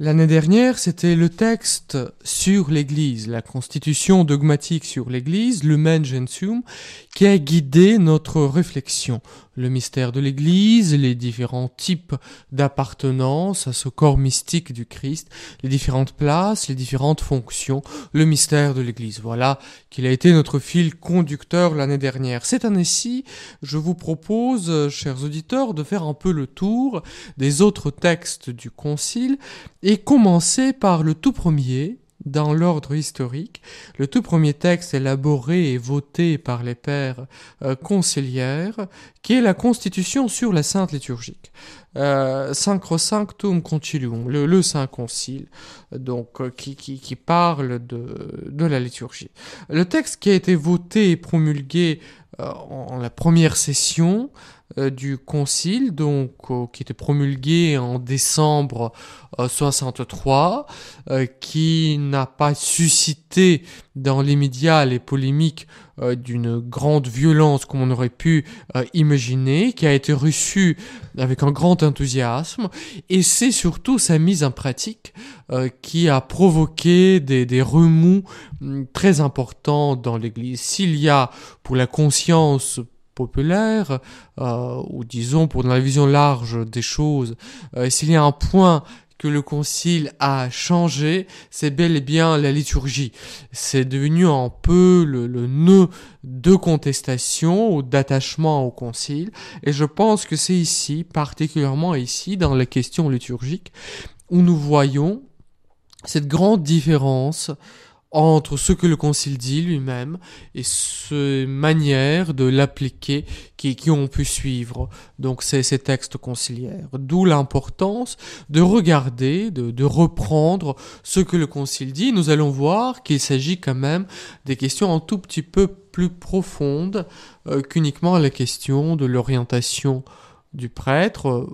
L'année dernière, c'était le texte sur l'Église, la constitution dogmatique sur l'Église, Lumen Gentium, qui a guidé notre réflexion le mystère de l'Église, les différents types d'appartenance à ce corps mystique du Christ, les différentes places, les différentes fonctions, le mystère de l'Église. Voilà qu'il a été notre fil conducteur l'année dernière. Cette année-ci, je vous propose, chers auditeurs, de faire un peu le tour des autres textes du Concile et commencer par le tout premier, dans l'ordre historique, le tout premier texte élaboré et voté par les pères euh, conciliaires, qui est la Constitution sur la Sainte Liturgique. Euh, Sanctum Concilium, le, Saint Concile, donc euh, qui, qui, parle de, de la liturgie. Le texte qui a été voté et promulgué euh, en la première session du concile, donc euh, qui était promulgué en décembre 63, qui n'a pas suscité dans les médias les polémiques d'une grande violence comme on aurait pu imaginer, qui a été reçu avec un grand enthousiasme, et c'est surtout sa mise en pratique qui a provoqué des, des remous hum, très importants dans l'Église. S'il y a pour la conscience populaire, euh, ou disons pour la vision large des choses, euh, s'il y a un point que le concile a changé, c'est bel et bien la liturgie. C'est devenu un peu le, le nœud de contestation ou d'attachement au concile, et je pense que c'est ici, particulièrement ici, dans la question liturgique, où nous voyons cette grande différence entre ce que le Concile dit lui-même et ce manière de l'appliquer qui, ont pu suivre donc ces, ces textes conciliaires. D'où l'importance de regarder, de, de, reprendre ce que le Concile dit. Nous allons voir qu'il s'agit quand même des questions un tout petit peu plus profondes euh, qu'uniquement la question de l'orientation du prêtre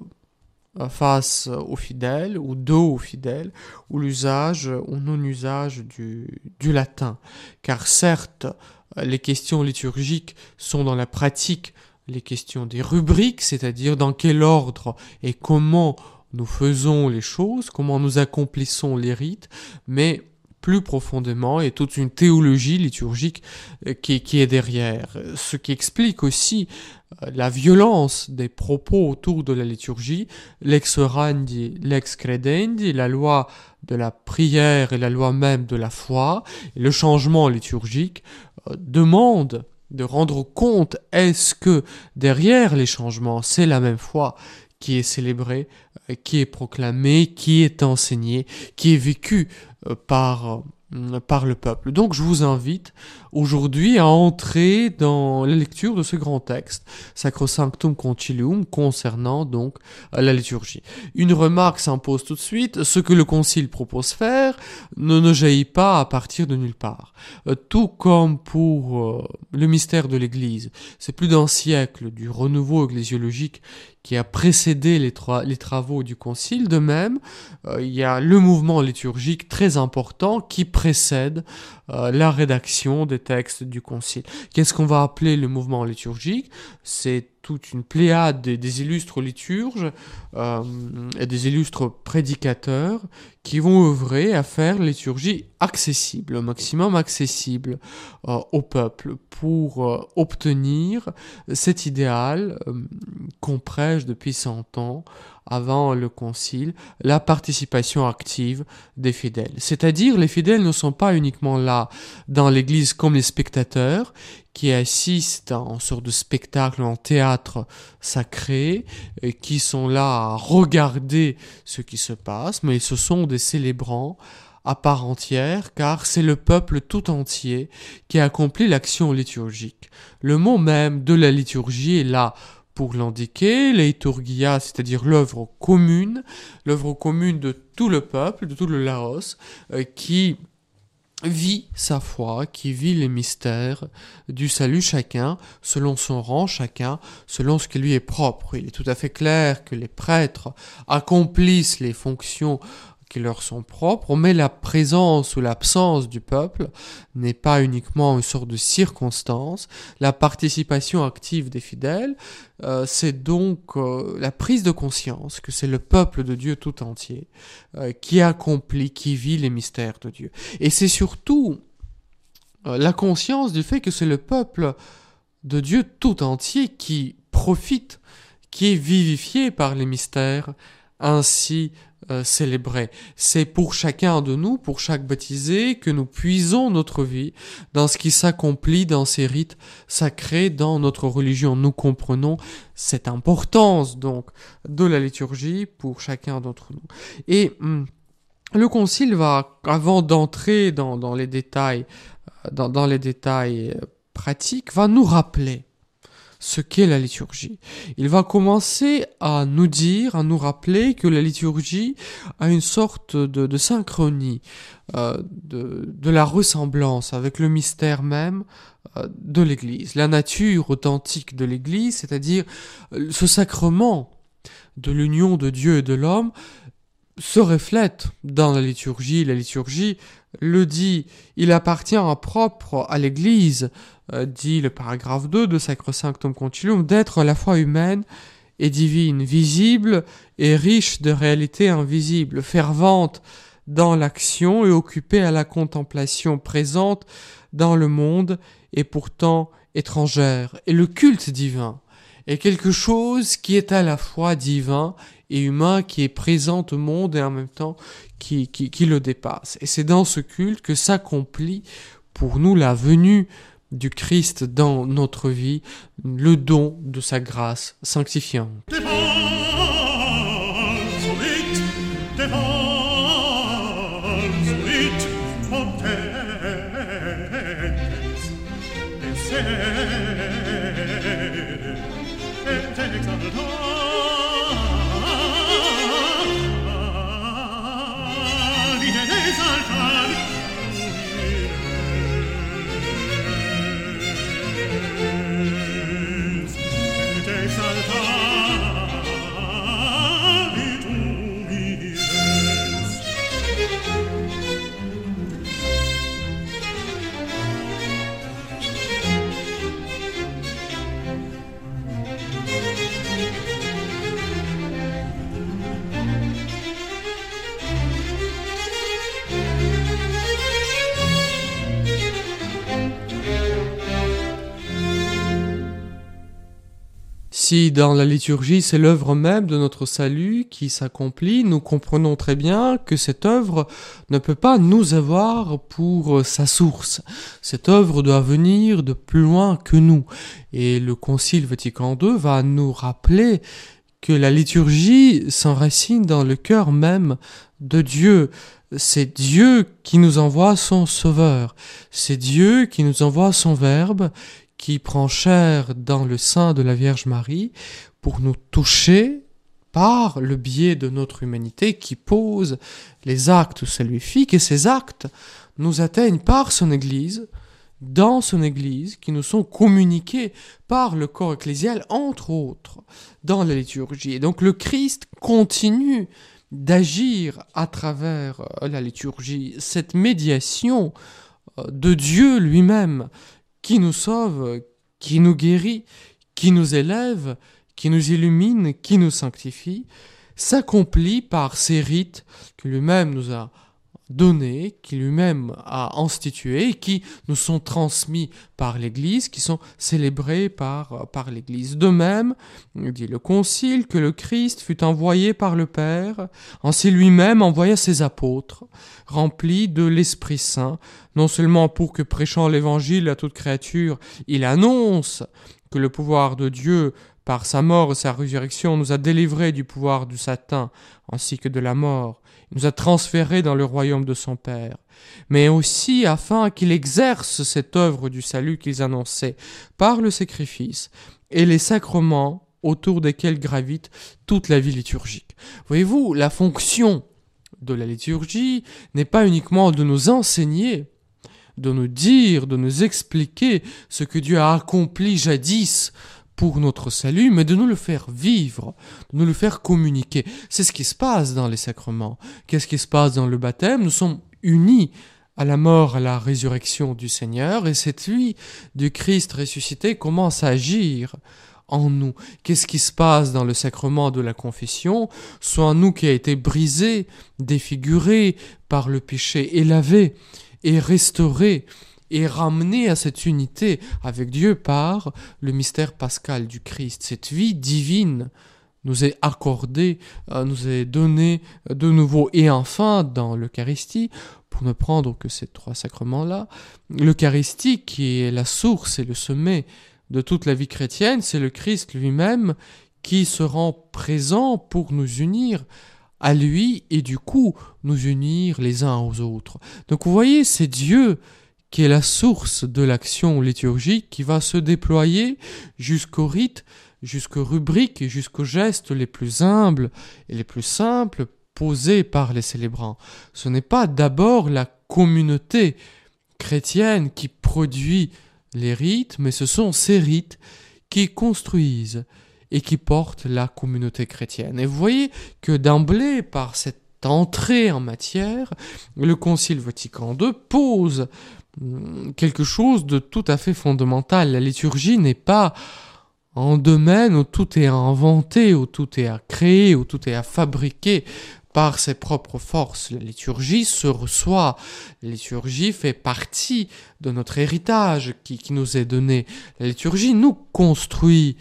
face aux fidèles ou dos aux fidèles, ou l'usage ou non-usage du, du latin. Car certes, les questions liturgiques sont dans la pratique les questions des rubriques, c'est-à-dire dans quel ordre et comment nous faisons les choses, comment nous accomplissons les rites, mais plus profondément et toute une théologie liturgique euh, qui, est derrière. Ce qui explique aussi euh, la violence des propos autour de la liturgie, l'ex orandi, l'ex credendi, la loi de la prière et la loi même de la foi, le changement liturgique euh, demande de rendre compte est-ce que derrière les changements c'est la même foi qui est célébrée, qui est proclamée, qui est enseignée, qui est vécue euh, par, euh, par le peuple. Donc je vous invite aujourd'hui à entrer dans la lecture de ce grand texte, Sacrosanctum Concilium, concernant donc euh, la liturgie. Une remarque s'impose tout de suite, ce que le Concile propose faire ne, ne jaillit pas à partir de nulle part. Tout comme pour le mystère de l'Église, c'est plus d'un siècle du renouveau ecclésiologique qui a précédé les, travaux du Concile. De même, euh, il y a le mouvement liturgique très important qui précède euh, la rédaction des textes du Concile. Qu'est-ce qu'on va appeler le mouvement liturgique? C'est toute une pléiade des, illustres liturges euh, et des illustres prédicateurs qui vont œuvrer à faire liturgie accessible, au maximum accessible euh, au peuple pour euh, obtenir cet idéal qu'on prêche depuis 100 ans avant le concile, la participation active des fidèles. C'est-à-dire les fidèles ne sont pas uniquement là dans l'église comme les spectateurs, qui assistent en sorte de spectacle, en théâtre sacré, et qui sont là à regarder ce qui se passe, mais ce sont des célébrants à part entière, car c'est le peuple tout entier qui accomplit l'action liturgique. Le mot même de la liturgie est là pour l'indiquer, leiturgia, c'est-à-dire l'œuvre commune, l'œuvre commune de tout le peuple, de tout le Laos, euh, qui vit sa foi, qui vit les mystères du salut chacun, selon son rang chacun, selon ce qui lui est propre. Il est tout à fait clair que les prêtres accomplissent les fonctions leur sont propres, mais la présence ou l'absence du peuple n'est pas uniquement une sorte de circonstance. La participation active des fidèles, euh, c'est donc euh, la prise de conscience que c'est le peuple de Dieu tout entier euh, qui accomplit, qui vit les mystères de Dieu. Et c'est surtout la conscience du fait que c'est le peuple de Dieu tout entier qui profite, qui est vivifié par les mystères ainsi euh, célébrer. C'est pour chacun de nous, pour chaque baptisé, que nous puisons notre vie dans ce qui s'accomplit dans ces rites sacrés, dans notre religion. Nous comprenons cette importance donc de la liturgie pour chacun d'entre nous. Et hum, le concile va, avant d'entrer dans, les détails, euh, dans, les détails euh, pratiques, va nous rappeler ce qu'est la liturgie. Il va commencer à nous dire, à nous rappeler que la liturgie a une sorte de, synchronie, euh, de, la ressemblance avec le mystère même euh, de l'Église, la nature authentique de l'Église, c'est-à-dire euh, ce sacrement de l'union de Dieu et de l'homme, se reflète dans la liturgie. La liturgie le dit, il appartient en propre à l'Église euh, dit le paragraphe 2 de Sacrosanctum Concilium, d'être à la fois humaine et divine, visible et riche de réalités invisibles, fervente dans l'action et occupée à la contemplation, présente dans le monde et pourtant étrangère. Et le culte divin est quelque chose qui est à la fois divin et humain, qui est présent au monde et en même temps qui, qui, qui le dépasse. Et c'est dans ce culte que s'accomplit pour nous la venue du Christ dans notre vie, le don de sa grâce sanctifiante. Si dans la liturgie c'est l'œuvre même de notre salut qui s'accomplit, nous comprenons très bien que cette œuvre ne peut pas nous avoir pour sa source. Cette œuvre doit venir de plus loin que nous. Et le Concile Vatican II va nous rappeler que la liturgie s'enracine dans le cœur même de Dieu. C'est Dieu qui nous envoie son Sauveur. C'est Dieu qui nous envoie son Verbe qui prend chair dans le sein de la Vierge Marie pour nous toucher par le biais de notre humanité qui pose les actes salvifiques et ces actes nous atteignent par son Église, dans son Église, qui nous sont communiqués par le corps ecclésial, entre autres, dans la liturgie. Et donc le Christ continue d'agir à travers la liturgie, cette médiation euh, de Dieu lui-même qui nous sauve, qui nous guérit, qui nous élève, qui nous illumine, qui nous sanctifie, s'accomplit par ces rites que lui-même nous a donnés, qui lui-même a institués, qui nous sont transmis par l'Église, qui sont célébrés par, par l'Église. De même, dit le Concile, que le Christ fut envoyé par le Père, ainsi lui-même envoya ses apôtres, remplis de l'Esprit Saint, non seulement pour que prêchant l'Évangile à toute créature, il annonce que le pouvoir de Dieu par sa mort et sa résurrection nous a délivrés du pouvoir du Satan ainsi que de la mort, nous a transférés dans le royaume de son Père, mais aussi afin qu'il exerce cette œuvre du salut qu'ils annonçaient par le sacrifice et les sacrements autour desquels gravite toute la vie liturgique. Voyez-vous, la fonction de la liturgie n'est pas uniquement de nous enseigner, de nous dire, de nous expliquer ce que Dieu a accompli jadis pour notre salut, mais de nous le faire vivre, de nous le faire communiquer. C'est ce qui se passe dans les sacrements. Qu'est-ce qui se passe dans le baptême? Nous sommes unis à la mort, à la résurrection du Seigneur, et cette nuit du Christ ressuscité commence à agir en nous? Qu'est-ce qui se passe dans le sacrement de la confession? Soit en nous qui a été brisé, défiguré par le péché et lavé et restauré et ramené à cette unité avec Dieu par le mystère pascal du Christ. Cette vie divine nous est accordée, euh, nous est donnée de nouveau. Et enfin, dans l'Eucharistie, pour ne prendre que ces trois sacrements-là, l'Eucharistie qui est la source et le sommet de toute la vie chrétienne, c'est le Christ lui-même qui se rend présent pour nous unir à lui et du coup nous unir les uns aux autres. Donc vous voyez, c'est Dieu qui est la source de l'action liturgique qui va se déployer jusqu'au rite, jusqu'aux rubriques et jusqu'aux gestes les plus humbles et les plus simples posés par les célébrants. Ce n'est pas d'abord la communauté chrétienne qui produit les rites, mais ce sont ces rites qui construisent et qui portent la communauté chrétienne. Et vous voyez que d'emblée, par cette entrée en matière, le Concile Vatican II pose quelque chose de tout à fait fondamental. La liturgie n'est pas un domaine où tout est à inventer, où tout est à créer, où tout est à fabriquer par ses propres forces. La liturgie se reçoit. La liturgie fait partie de notre héritage qui, qui nous est donné. La liturgie nous construit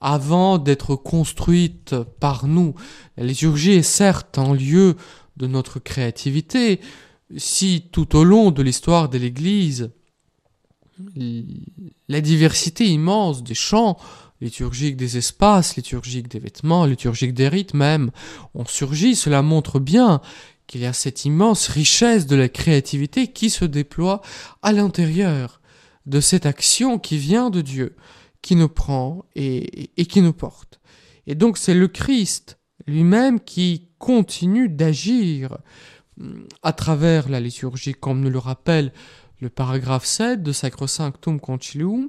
avant d'être construite par nous. La liturgie est certes un lieu de notre créativité. Si tout au long de l'histoire de l'Église, la diversité immense des chants, liturgique des espaces, liturgique des vêtements, liturgique des rites même, ont surgi, cela montre bien qu'il y a cette immense richesse de la créativité qui se déploie à l'intérieur de cette action qui vient de Dieu, qui nous prend et, qui nous porte. Et donc c'est le Christ lui-même qui continue d'agir à travers la liturgie, comme nous le rappelle le paragraphe 7 de Sacrosanctum Concilium,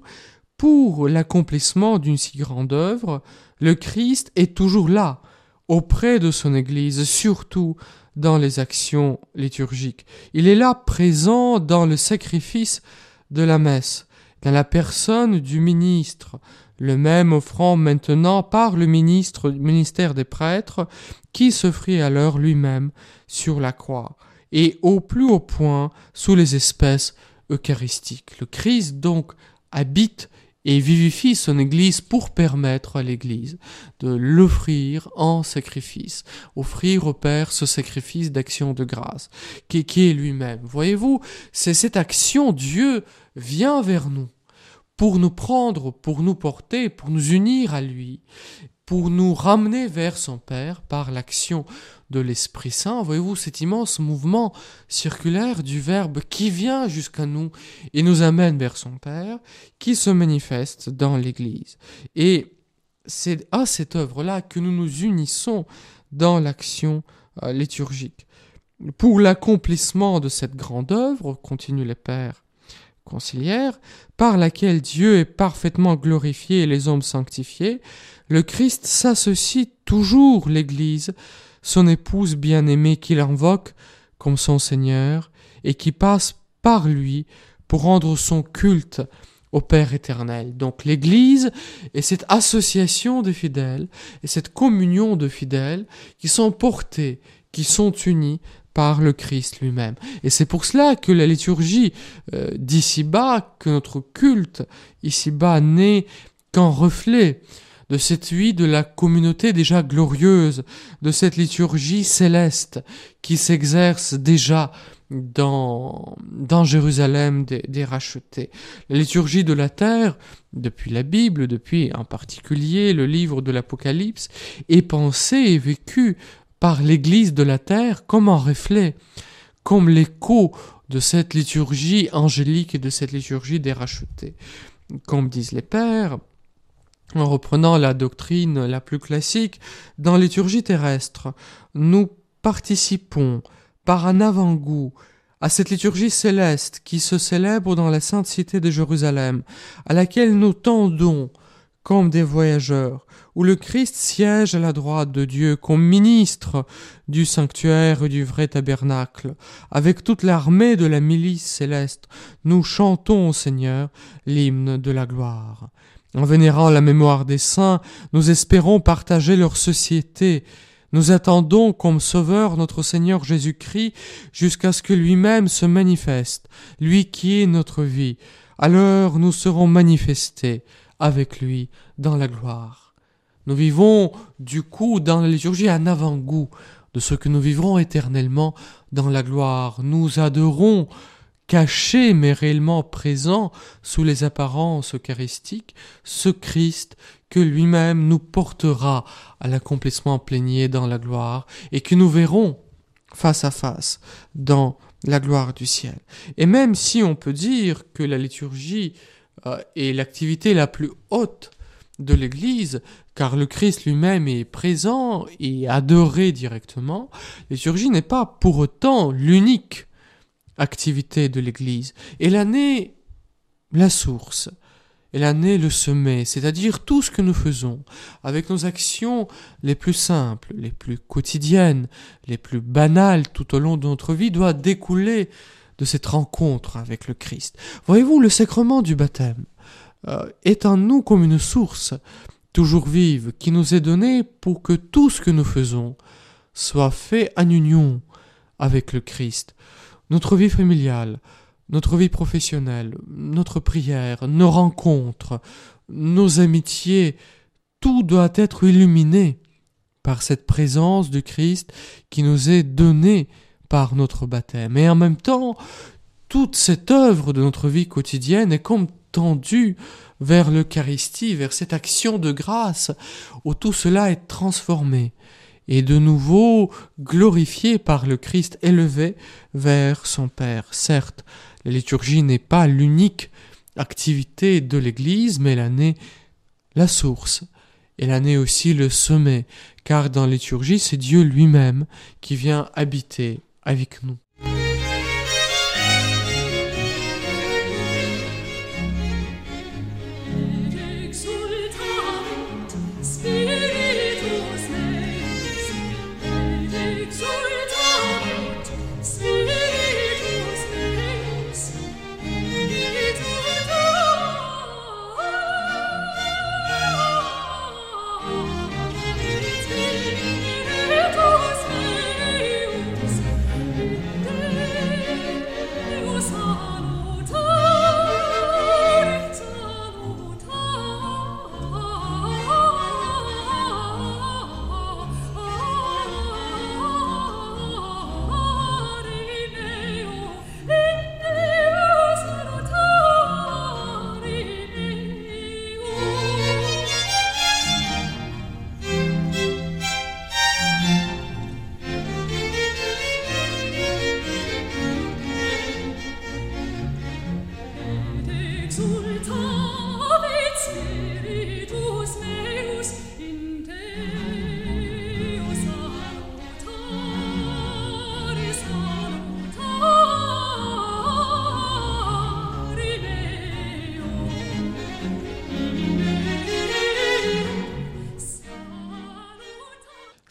pour l'accomplissement d'une si grande œuvre, le Christ est toujours là, auprès de son Église, surtout dans les actions liturgiques. Il est là présent dans le sacrifice de la messe, dans la personne du ministre, le même offrant maintenant par le ministère des prêtres, qui s'offrit alors lui-même sur la croix, et au plus haut point sous les espèces eucharistiques. Le Christ donc habite et vivifie son Église pour permettre à l'Église de l'offrir en sacrifice, offrir au Père ce sacrifice d'action de grâce, qui est lui-même. Voyez-vous, c'est cette action, Dieu vient vers nous pour nous prendre, pour nous porter, pour nous unir à lui, pour nous ramener vers son Père par l'action de l'Esprit Saint. Voyez-vous cet immense mouvement circulaire du Verbe qui vient jusqu'à nous et nous amène vers son Père, qui se manifeste dans l'Église. Et c'est à cette œuvre-là que nous nous unissons dans l'action euh, liturgique. Pour l'accomplissement de cette grande œuvre, continuent les pères par laquelle Dieu est parfaitement glorifié et les hommes sanctifiés, le Christ s'associe toujours l'Église, son épouse bien-aimée qu'il invoque comme son Seigneur, et qui passe par lui pour rendre son culte au Père éternel. Donc l'Église est cette association de fidèles et cette communion de fidèles qui sont portés, qui sont unis par le Christ lui-même. Et c'est pour cela que la liturgie euh, d'ici-bas, que notre culte ici-bas n'est qu'un reflet de cette vie de la communauté déjà glorieuse, de cette liturgie céleste qui s'exerce déjà dans, dans Jérusalem des, des, rachetés. La liturgie de la terre, depuis la Bible, depuis en particulier le livre de l'Apocalypse, est pensée et vécue par l'Église de la terre comme un reflet, comme l'écho de cette liturgie angélique et de cette liturgie des. Comme disent les pères, en reprenant la doctrine la plus classique, dans la liturgie terrestre, nous participons par un avant-goût à cette liturgie céleste qui se célèbre dans la sainte cité de Jérusalem, à laquelle nous tendons comme des voyageurs, où le Christ siège à la droite de Dieu comme ministre du sanctuaire et du vrai tabernacle. Avec toute l'armée de la milice céleste, nous chantons au Seigneur l'hymne de la gloire. En vénérant la mémoire des saints, nous espérons partager leur société. Nous attendons comme Sauveur notre Seigneur Jésus-Christ jusqu'à ce que lui-même se manifeste, lui qui est notre vie. Alors nous serons manifestés avec lui dans la gloire. Nous vivons du coup dans la liturgie un avant-goût de ce que nous vivrons éternellement dans la gloire. Nous adorons caché mais réellement présent sous les apparences eucharistiques, ce Christ que lui-même nous portera à l'accomplissement plénier dans la gloire et que nous verrons face à face dans la gloire du ciel. Et même si on peut dire que la liturgie est l'activité la plus haute de l'Église, car le Christ lui-même est présent et adoré directement, la liturgie n'est pas pour autant l'unique activité de l'Église. Et l'année, la source. Et l'année, le sommet, c'est-à-dire tout ce que nous faisons, avec nos actions les plus simples, les plus quotidiennes, les plus banales tout au long de notre vie, doit découler de cette rencontre avec le Christ. Voyez-vous, le sacrement du baptême euh, est en nous comme une source toujours vive qui nous est donnée pour que tout ce que nous faisons soit fait en union avec le Christ notre vie familiale, notre vie professionnelle, notre prière, nos rencontres, nos amitiés, tout doit être illuminé par cette présence du Christ qui nous est donnée par notre baptême. Et en même temps, toute cette œuvre de notre vie quotidienne est comme tendue vers l'Eucharistie, vers cette action de grâce où tout cela est transformé et de nouveau glorifié par le Christ élevé vers son Père. Certes, la liturgie n'est pas l'unique activité de l'Église, mais elle en la source. Elle en est aussi le sommet, car dans la liturgie, c'est Dieu lui-même qui vient habiter avec nous.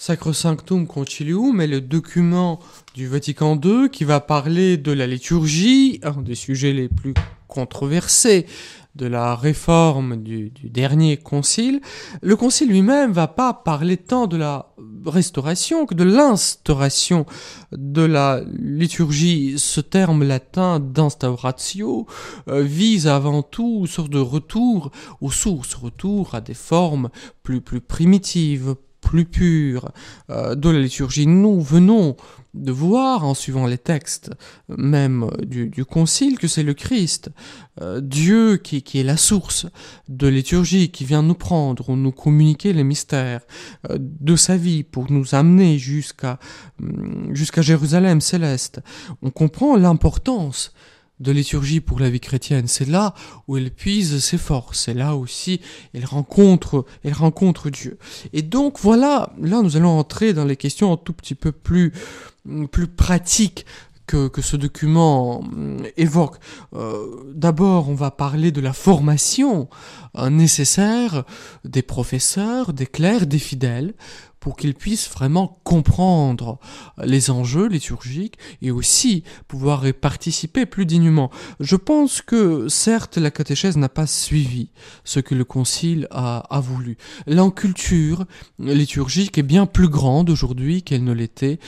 Sacrosanctum Concilium est le document du Vatican II qui va parler de la liturgie, un des sujets les plus controversés de la réforme du, dernier concile. Le concile lui-même va pas parler tant de la restauration que de l'instauration de la liturgie. Ce terme latin d'instauratio euh, vise avant tout une sorte de retour aux sources, retour à des formes plus, plus primitives, plus pure euh, de la liturgie. Nous venons de voir, en suivant les textes même du, Concile, que c'est le Christ, euh, Dieu qui, est la source de liturgie, qui vient nous prendre ou nous communiquer les mystères euh, de sa vie pour nous amener jusqu'à jusqu'à Jérusalem céleste. On comprend l'importance de liturgie pour la vie chrétienne. C'est là où elle puise ses forces. C'est là aussi elle rencontre, elle rencontre Dieu. Et donc voilà, là nous allons entrer dans les questions un tout petit peu plus, plus pratiques que, que, ce document évoque. Euh, D'abord, on va parler de la formation euh, nécessaire des professeurs, des clercs, des fidèles pour qu'ils puissent vraiment comprendre les enjeux liturgiques et aussi pouvoir y participer plus dignement. Je pense que certes la catéchèse n'a pas suivi ce que le concile a, a voulu. L'enculture liturgique est bien plus grande aujourd'hui qu'elle ne l'était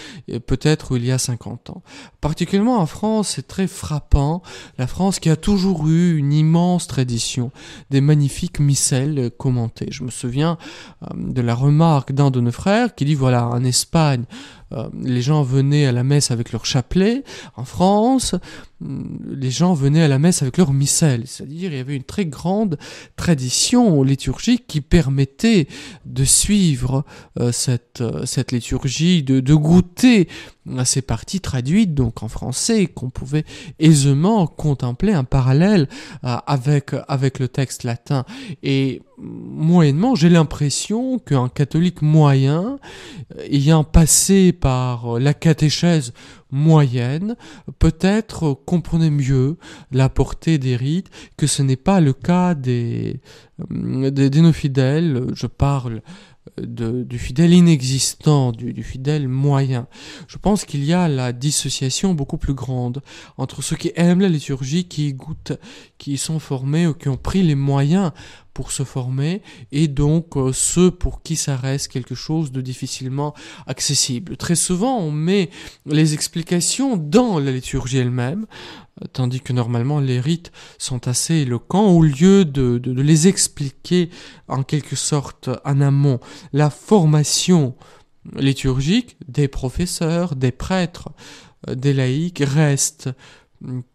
peut-être il y a 50 ans. Particulièrement en France, c'est très frappant. La France qui a toujours eu une immense tradition des magnifiques missels commentés. Je me souviens euh, de la remarque d'un de nos qui dit voilà, en Espagne, euh, les gens venaient à la messe avec leur chapelet. En France, les gens venaient à la messe avec leur missel. C'est-à-dire, il y avait une très grande tradition liturgique qui permettait de suivre euh, cette, euh, cette liturgie, de, goûter ces parties traduites, donc en français, qu'on pouvait aisément contempler un parallèle avec, avec le texte latin. Et moyennement, j'ai l'impression qu'un catholique moyen, ayant passé par la catéchèse moyenne, peut-être comprenait mieux la portée des rites, que ce n'est pas le cas des, des, des fidèles. Je parle de, du fidèle inexistant, du, fidèle moyen. Je pense qu'il y a la dissociation beaucoup plus grande entre ceux qui aiment la liturgie, qui goûtent, qui y sont formés ou qui ont pris les moyens se former et donc euh, ceux pour qui ça reste quelque chose de difficilement accessible. Très souvent, on met les explications dans la liturgie elle-même, euh, tandis que normalement les rites sont assez éloquents, au lieu de les expliquer en quelque sorte en amont. La formation liturgique des professeurs, des prêtres, euh, des laïcs reste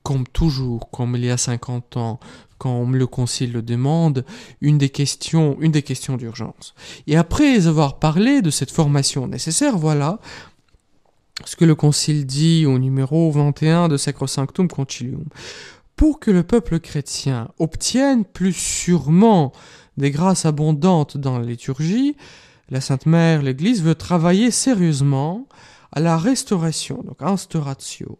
comme toujours, comme il y a 50 ans, quand le concile le demande, une des questions, une des questions d'urgence. Et après avoir parlé de cette formation nécessaire, voilà ce que le concile dit au numéro 21 de Sacrosanctum Concilium. Pour que le peuple chrétien obtienne plus sûrement des grâces abondantes dans la liturgie, la Sainte Mère, l'Église veut travailler sérieusement à la restauration, donc instauratio,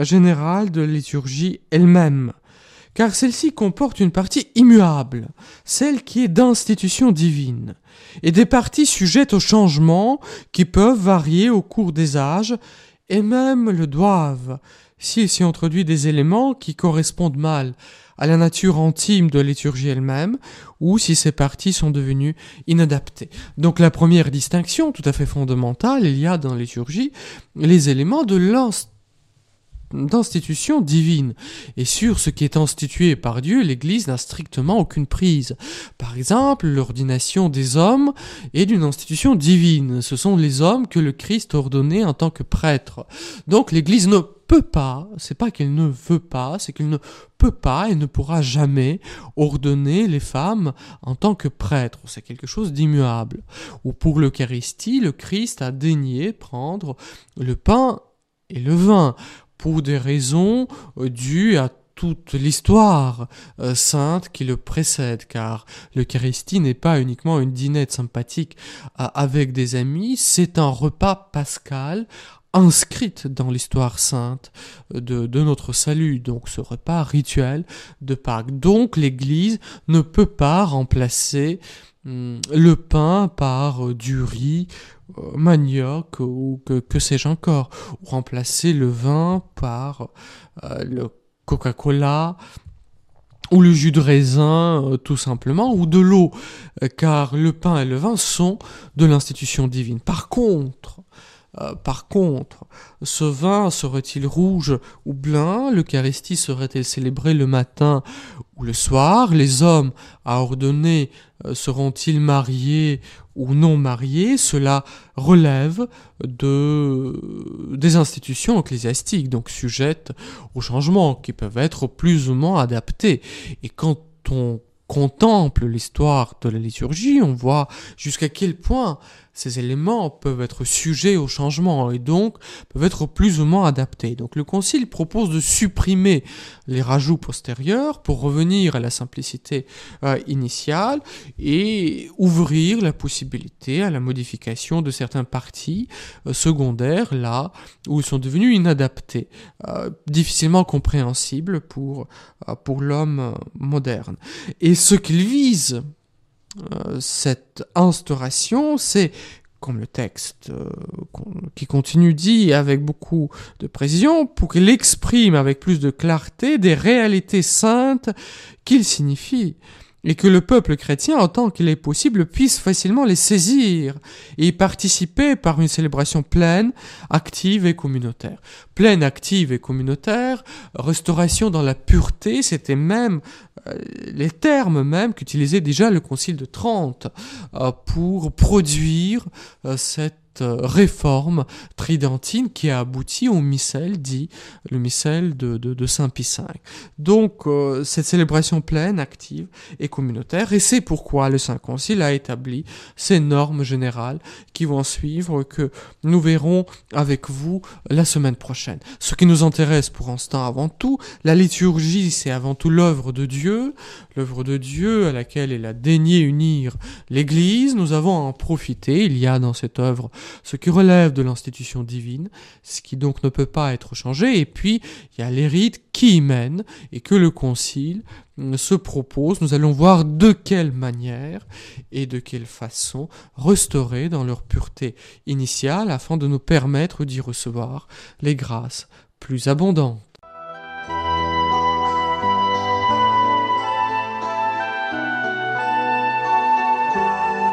générale de la liturgie elle-même, car celle-ci comporte une partie immuable, celle qui est d'institution divine, et des parties sujettes aux changements qui peuvent varier au cours des âges, et même le doivent, s'il s'y introduit des éléments qui correspondent mal à la nature intime de la liturgie elle-même, ou si ces parties sont devenues inadaptées. Donc la première distinction, tout à fait fondamentale, il y a dans la liturgie les éléments de l'institution d'institution divine. Et sur ce qui est institué par Dieu, l'Église n'a strictement aucune prise. Par exemple, l'ordination des hommes est d'une institution divine. Ce sont les hommes que le Christ a ordonnés en tant que prêtres. Donc l'Église ne peut pas, c'est pas qu'elle ne veut pas, c'est qu'elle ne peut pas et ne pourra jamais ordonner les femmes en tant que prêtres. C'est quelque chose d'immuable. Ou pour l'Eucharistie, le Christ a daigné prendre le pain et le vin pour des raisons euh, dues à toute l'histoire euh, sainte qui le précède, car l'Eucharistie n'est pas uniquement une dînette sympathique euh, avec des amis, c'est un repas pascal inscrite dans l'histoire sainte de, notre salut, donc ce repas rituel de Pâques. Donc l'Église ne peut pas remplacer hum, le pain par du riz manioc ou que, sais-je encore, ou remplacer le vin par euh, le Coca-Cola ou le jus de raisin euh, tout simplement, ou de l'eau, euh, car le pain et le vin sont de l'institution divine. Par contre, euh, par contre, ce vin serait-il rouge ou blanc? L'Eucharistie serait-elle célébrée le matin ou le soir? Les hommes à ordonner euh, seront-ils mariés ou non mariés? Cela relève de des institutions ecclésiastiques, donc sujettes aux changements qui peuvent être plus ou moins adaptés. Et quand on contemple l'histoire de la liturgie, on voit jusqu'à quel point ces éléments peuvent être sujets au changement et donc peuvent être plus ou moins adaptés. Donc le Concile propose de supprimer les rajouts postérieurs pour revenir à la simplicité euh, initiale et ouvrir la possibilité à la modification de certains parties euh, secondaires là où ils sont devenus inadaptés, euh, difficilement compréhensibles pour, pour l'homme moderne. Et ce qu'il vise cette instauration, c'est comme le texte euh, qui continue dit avec beaucoup de précision, pour qu'il exprime avec plus de clarté des réalités saintes qu'il signifie et que le peuple chrétien, en tant qu'il est possible, puisse facilement les saisir et y participer par une célébration pleine, active et communautaire. Pleine, active et communautaire, restauration dans la pureté, c'était même euh, les termes même qu'utilisait déjà le Concile de Trente euh, pour produire euh, cette réforme tridentine qui a abouti au missel dit le missel de, de, Saint Pie V. Donc euh, cette célébration pleine, active et communautaire, et c'est pourquoi le Saint Concile a établi ces normes générales qui vont suivre, que nous verrons avec vous la semaine prochaine. Ce qui nous intéresse pour l'instant avant tout, la liturgie c'est avant tout l'œuvre de Dieu, l'œuvre de Dieu à laquelle il a daigné unir l'Église, nous avons à en profiter, il y a dans cette œuvre ce qui relève de l'institution divine, ce qui donc ne peut pas être changé, et puis il y a les rites qui y mènent, et que le Concile se propose, nous allons voir de quelle manière et de quelle façon restaurer dans leur pureté initiale afin de nous permettre d'y recevoir les grâces plus abondantes.